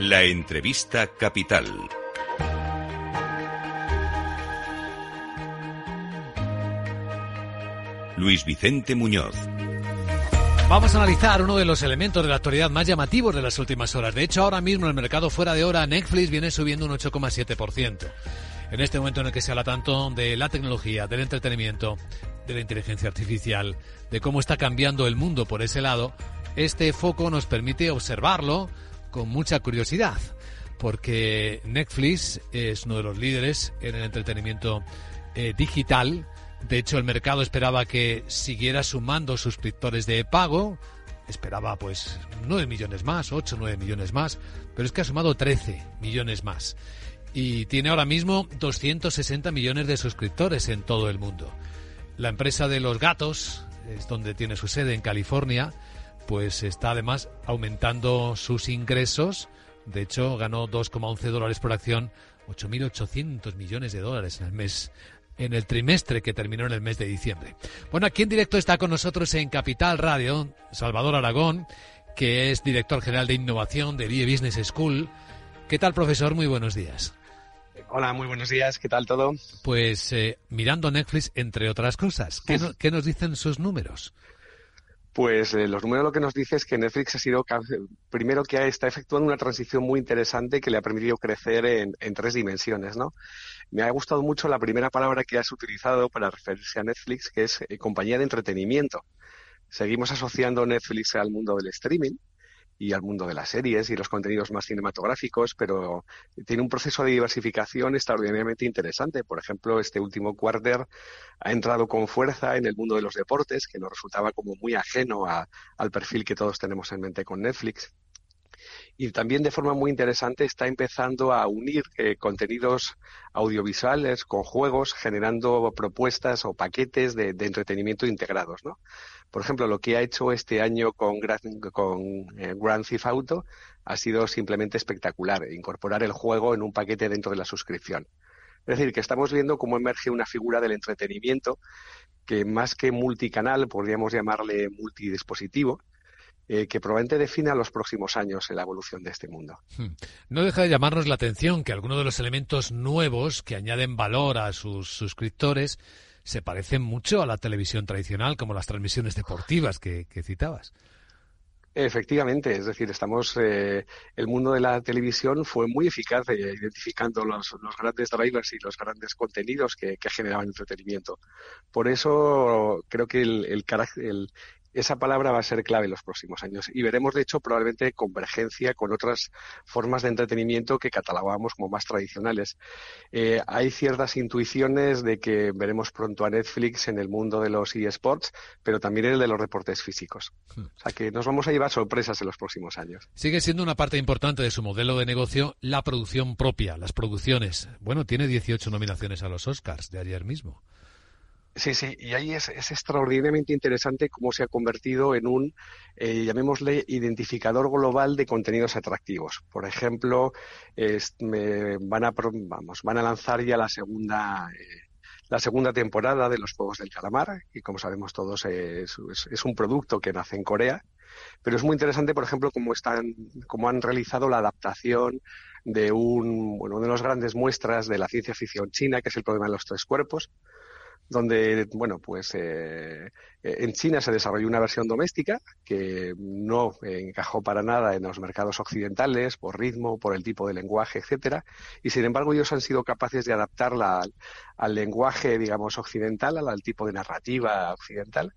La entrevista capital. Luis Vicente Muñoz. Vamos a analizar uno de los elementos de la actualidad más llamativos de las últimas horas. De hecho, ahora mismo el mercado fuera de hora Netflix viene subiendo un 8,7%. En este momento en el que se habla tanto de la tecnología, del entretenimiento, de la inteligencia artificial, de cómo está cambiando el mundo por ese lado, este foco nos permite observarlo con mucha curiosidad, porque Netflix es uno de los líderes en el entretenimiento eh, digital. De hecho, el mercado esperaba que siguiera sumando suscriptores de pago. Esperaba pues 9 millones más, 8, 9 millones más, pero es que ha sumado 13 millones más. Y tiene ahora mismo 260 millones de suscriptores en todo el mundo. La empresa de los gatos, es donde tiene su sede en California, pues está además aumentando sus ingresos. De hecho, ganó 2,11 dólares por acción, 8.800 millones de dólares en el mes, en el trimestre que terminó en el mes de diciembre. Bueno, aquí en directo está con nosotros en Capital Radio Salvador Aragón, que es director general de innovación de BIE Business School. ¿Qué tal, profesor? Muy buenos días. Hola, muy buenos días. ¿Qué tal todo? Pues eh, mirando Netflix, entre otras cosas. ¿Qué, ¿Qué nos dicen sus números? Pues eh, los números lo que nos dice es que Netflix ha sido, primero que está efectuando una transición muy interesante que le ha permitido crecer en, tres dimensiones, ¿no? Me ha gustado mucho la primera palabra que has utilizado para referirse a Netflix, que es eh, compañía de entretenimiento. Seguimos asociando Netflix al mundo del streaming, y al mundo de las series y los contenidos más cinematográficos, pero tiene un proceso de diversificación extraordinariamente interesante. Por ejemplo, este último quarter ha entrado con fuerza en el mundo de los deportes, que nos resultaba como muy ajeno al perfil que todos tenemos en mente con Netflix y también de forma muy interesante está empezando a unir eh, contenidos audiovisuales con juegos, generando propuestas o paquetes de, entretenimiento integrados. ¿no? Por ejemplo, lo que ha hecho este año con, con eh, Grand Theft Auto ha sido simplemente espectacular, incorporar el juego en un paquete dentro de la suscripción. Es decir, que estamos viendo cómo emerge una figura del entretenimiento que más que multicanal, podríamos llamarle multidispositivo, eh, que probablemente defina los próximos años en la evolución de este mundo. Hmm. No deja de llamarnos la atención que algunos de los elementos nuevos que añaden valor a sus suscriptores se parecen mucho a la televisión tradicional, como las transmisiones deportivas que, citabas. Efectivamente, es decir, estamos. Eh, el mundo de la televisión fue muy eficaz identificando los, grandes drivers y los grandes contenidos que, generaban entretenimiento. Por eso creo que el, el, el, esa palabra va a ser clave en los próximos años y veremos, de hecho, probablemente convergencia con otras formas de entretenimiento que catalogábamos como más tradicionales. Eh, hay ciertas intuiciones de que veremos pronto a Netflix en el mundo de los eSports, pero también en el de los reportes físicos. Hmm. O sea que nos vamos a llevar sorpresas en los próximos años. Sigue siendo una parte importante de su modelo de negocio la producción propia, las producciones. Bueno, tiene 18 nominaciones a los Oscars de ayer mismo. Sí, sí, y ahí es, extraordinariamente interesante cómo se ha convertido en un, eh, llamémosle, identificador global de contenidos atractivos. Por ejemplo, van, a, vamos, van a lanzar ya la segunda, eh, la segunda temporada de los Juegos del Calamar, y como sabemos todos es, es, un producto que nace en Corea, pero es muy interesante, por ejemplo, cómo, están, cómo han realizado la adaptación de un, bueno, una de las grandes muestras de la ciencia ficción china, que es el problema de los tres cuerpos, donde, bueno, pues eh, en China se desarrolló una versión doméstica que no encajó para nada en los mercados occidentales por ritmo, por el tipo de lenguaje, etcétera, y sin embargo ellos han sido capaces de adaptarla al, lenguaje, digamos, occidental, al, tipo de narrativa occidental,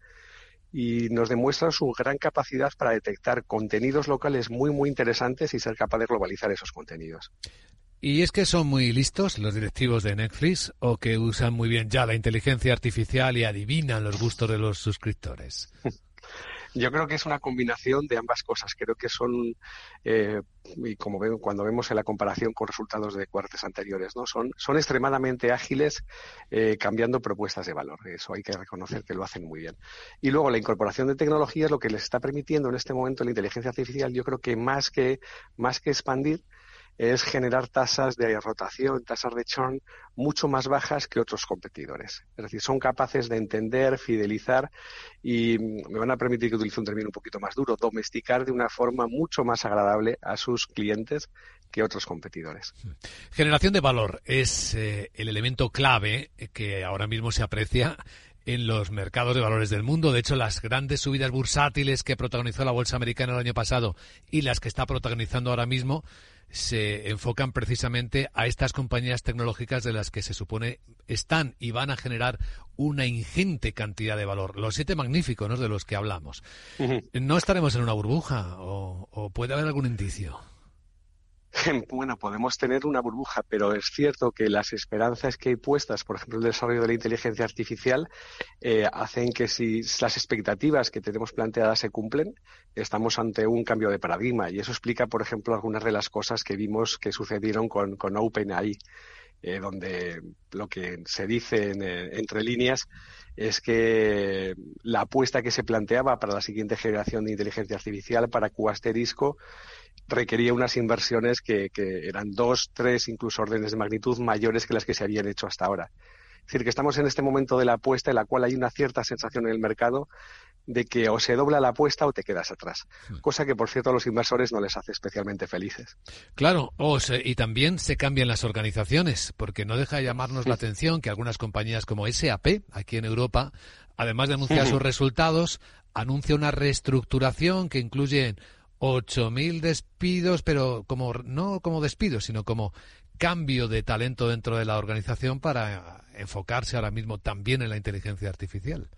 y nos demuestra su gran capacidad para detectar contenidos locales muy, muy interesantes y ser capaz de globalizar esos contenidos. ¿Y es que son muy listos los directivos de Netflix o que usan muy bien ya la inteligencia artificial y adivinan los gustos de los suscriptores? Yo creo que es una combinación de ambas cosas. Creo que son, eh, y como ven, cuando vemos en la comparación con resultados de cuartos anteriores, ¿no? son, son extremadamente ágiles eh, cambiando propuestas de valor. Eso hay que reconocer que lo hacen muy bien. Y luego la incorporación de tecnología es lo que les está permitiendo en este momento la inteligencia artificial, yo creo que más que, más que expandir, es generar tasas de rotación, tasas de churn mucho más bajas que otros competidores. Es decir, son capaces de entender, fidelizar y me van a permitir que utilice un término un poquito más duro, domesticar de una forma mucho más agradable a sus clientes que otros competidores. Generación de valor es eh, el elemento clave que ahora mismo se aprecia en los mercados de valores del mundo. De hecho, las grandes subidas bursátiles que protagonizó la bolsa americana el año pasado y las que está protagonizando ahora mismo se enfocan precisamente a estas compañías tecnológicas de las que se supone están y van a generar una ingente cantidad de valor. Los siete magníficos de los que hablamos. ¿No estaremos en una burbuja o, o puede haber algún indicio? Bueno, podemos tener una burbuja, pero es cierto que las esperanzas que hay puestas, por ejemplo, el desarrollo de la inteligencia artificial, eh, hacen que si las expectativas que tenemos planteadas se cumplen, estamos ante un cambio de paradigma. Y eso explica, por ejemplo, algunas de las cosas que vimos que sucedieron con, con OpenAI. Eh, donde lo que se dice eh, entre líneas es que la apuesta que se planteaba para la siguiente generación de inteligencia artificial, para Q requería unas inversiones que, eran dos, tres, incluso órdenes de magnitud mayores que las que se habían hecho hasta ahora. Es decir, que estamos en este momento de la apuesta en la cual hay una cierta sensación en el mercado de que o se dobla la apuesta o te quedas atrás. Hmm. Cosa que, por cierto, a los inversores no les hace especialmente felices. Claro, y también se cambian las organizaciones, porque no deja de llamarnos la atención que algunas compañías como SAP, aquí en Europa, además de anunciar sus resultados, anuncia una reestructuración que incluye 8.000 despidos, pero como no como despidos, sino como cambio de talento dentro de la organización para enfocarse ahora mismo también en la inteligencia artificial.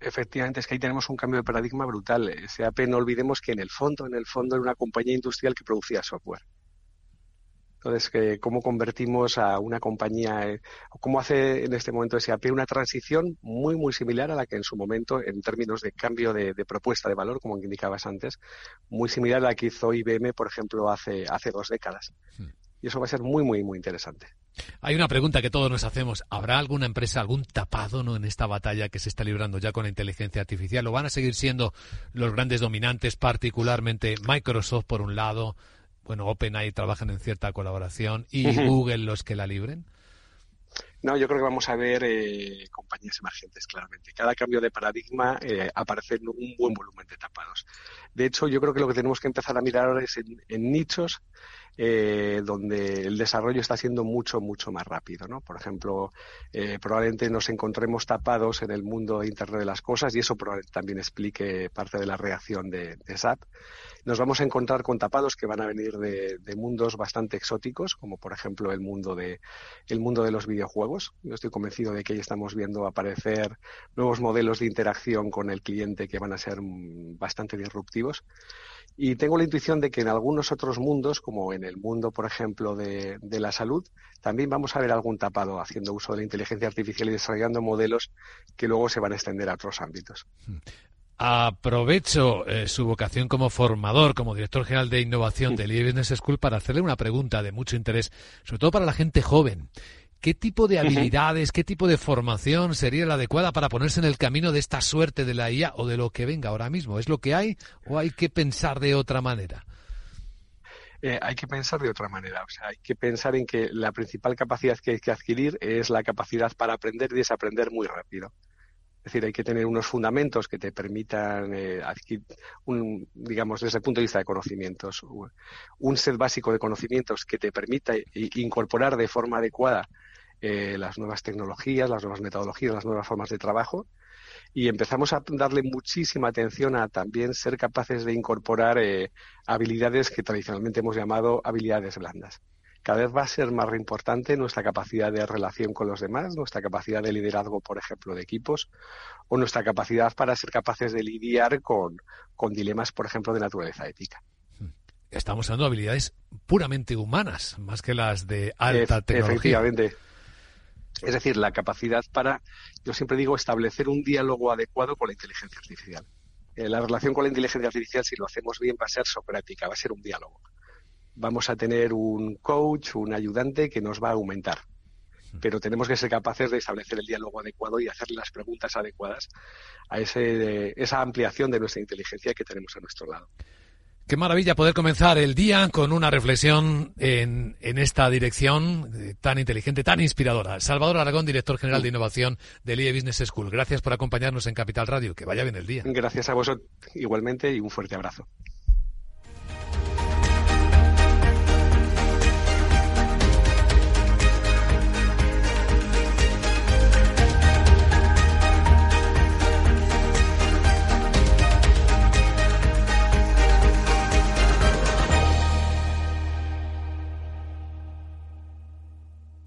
Efectivamente, es que ahí tenemos un cambio de paradigma brutal. SAP, no olvidemos que en el fondo, en el fondo era una compañía industrial que producía software. Entonces, ¿cómo convertimos a una compañía, eh, cómo hace en este momento SAP una transición muy, muy similar a la que en su momento, en términos de cambio de, propuesta de valor, como indicabas antes, muy similar a la que hizo IBM, por ejemplo, hace, hace dos décadas. Hmm. Y eso va a ser muy, muy, muy interesante. Hay una pregunta que todos nos hacemos. ¿Habrá alguna empresa, algún tapado ¿no? en esta batalla que se está librando ya con la inteligencia artificial? ¿O van a seguir siendo los grandes dominantes, particularmente Microsoft por un lado, bueno, OpenAI trabajan en cierta colaboración y Google los que la libren? No, yo creo que vamos a ver eh, compañías emergentes, claramente. Cada cambio de paradigma eh, aparece un buen volumen de tapados. De hecho, yo creo que lo que tenemos que empezar a mirar ahora es en, nichos eh, donde el desarrollo está siendo mucho, mucho más rápido. ¿no? Por ejemplo, eh, probablemente nos encontremos tapados en el mundo de Internet de las Cosas y eso probablemente también explique parte de la reacción de, de SAP nos vamos a encontrar con tapados que van a venir de, mundos bastante exóticos, como por ejemplo el mundo de el mundo de los videojuegos. Yo estoy convencido de que ahí estamos viendo aparecer nuevos modelos de interacción con el cliente que van a ser bastante disruptivos. Y tengo la intuición de que en algunos otros mundos, como en el mundo, por ejemplo, de, de, la salud, también vamos a ver algún tapado haciendo uso de la inteligencia artificial y desarrollando modelos que luego se van a extender a otros ámbitos. Aprovecho eh, su vocación como formador, como director general de innovación del IE Business School para hacerle una pregunta de mucho interés, sobre todo para la gente joven. ¿Qué tipo de habilidades, qué tipo de formación sería la adecuada para ponerse en el camino de esta suerte de la IA o de lo que venga ahora mismo? ¿Es lo que hay o hay que pensar de otra manera? Eh, hay que pensar de otra manera. O sea, hay que pensar en que la principal capacidad que hay que adquirir es la capacidad para aprender y desaprender muy rápido. Es decir, hay que tener unos fundamentos que te permitan eh, adquirir, un, digamos, desde el punto de vista de conocimientos, un set básico de conocimientos que te permita incorporar de forma adecuada eh, las nuevas tecnologías, las nuevas metodologías, las nuevas formas de trabajo. Y empezamos a darle muchísima atención a también ser capaces de incorporar eh, habilidades que tradicionalmente hemos llamado habilidades blandas cada vez va a ser más importante nuestra capacidad de relación con los demás, nuestra capacidad de liderazgo, por ejemplo, de equipos, o nuestra capacidad para ser capaces de lidiar con, dilemas, por ejemplo, de naturaleza ética. Estamos hablando de habilidades puramente humanas, más que las de alta tecnología. Efectivamente. Es decir, la capacidad para, yo siempre digo, establecer un diálogo adecuado con la inteligencia artificial. Eh, la relación con la inteligencia artificial, si lo hacemos bien, va a ser socrática, va a ser un diálogo vamos a tener un coach, un ayudante que nos va a aumentar. Pero tenemos que ser capaces de establecer el diálogo adecuado y hacerle las preguntas adecuadas a ese, esa ampliación de nuestra inteligencia que tenemos a nuestro lado. Qué maravilla poder comenzar el día con una reflexión en, en esta dirección eh, tan inteligente, tan inspiradora. Salvador Aragón, director general de innovación del IE Business School. Gracias por acompañarnos en Capital Radio. Que vaya bien el día. Gracias a vosotros igualmente y un fuerte abrazo.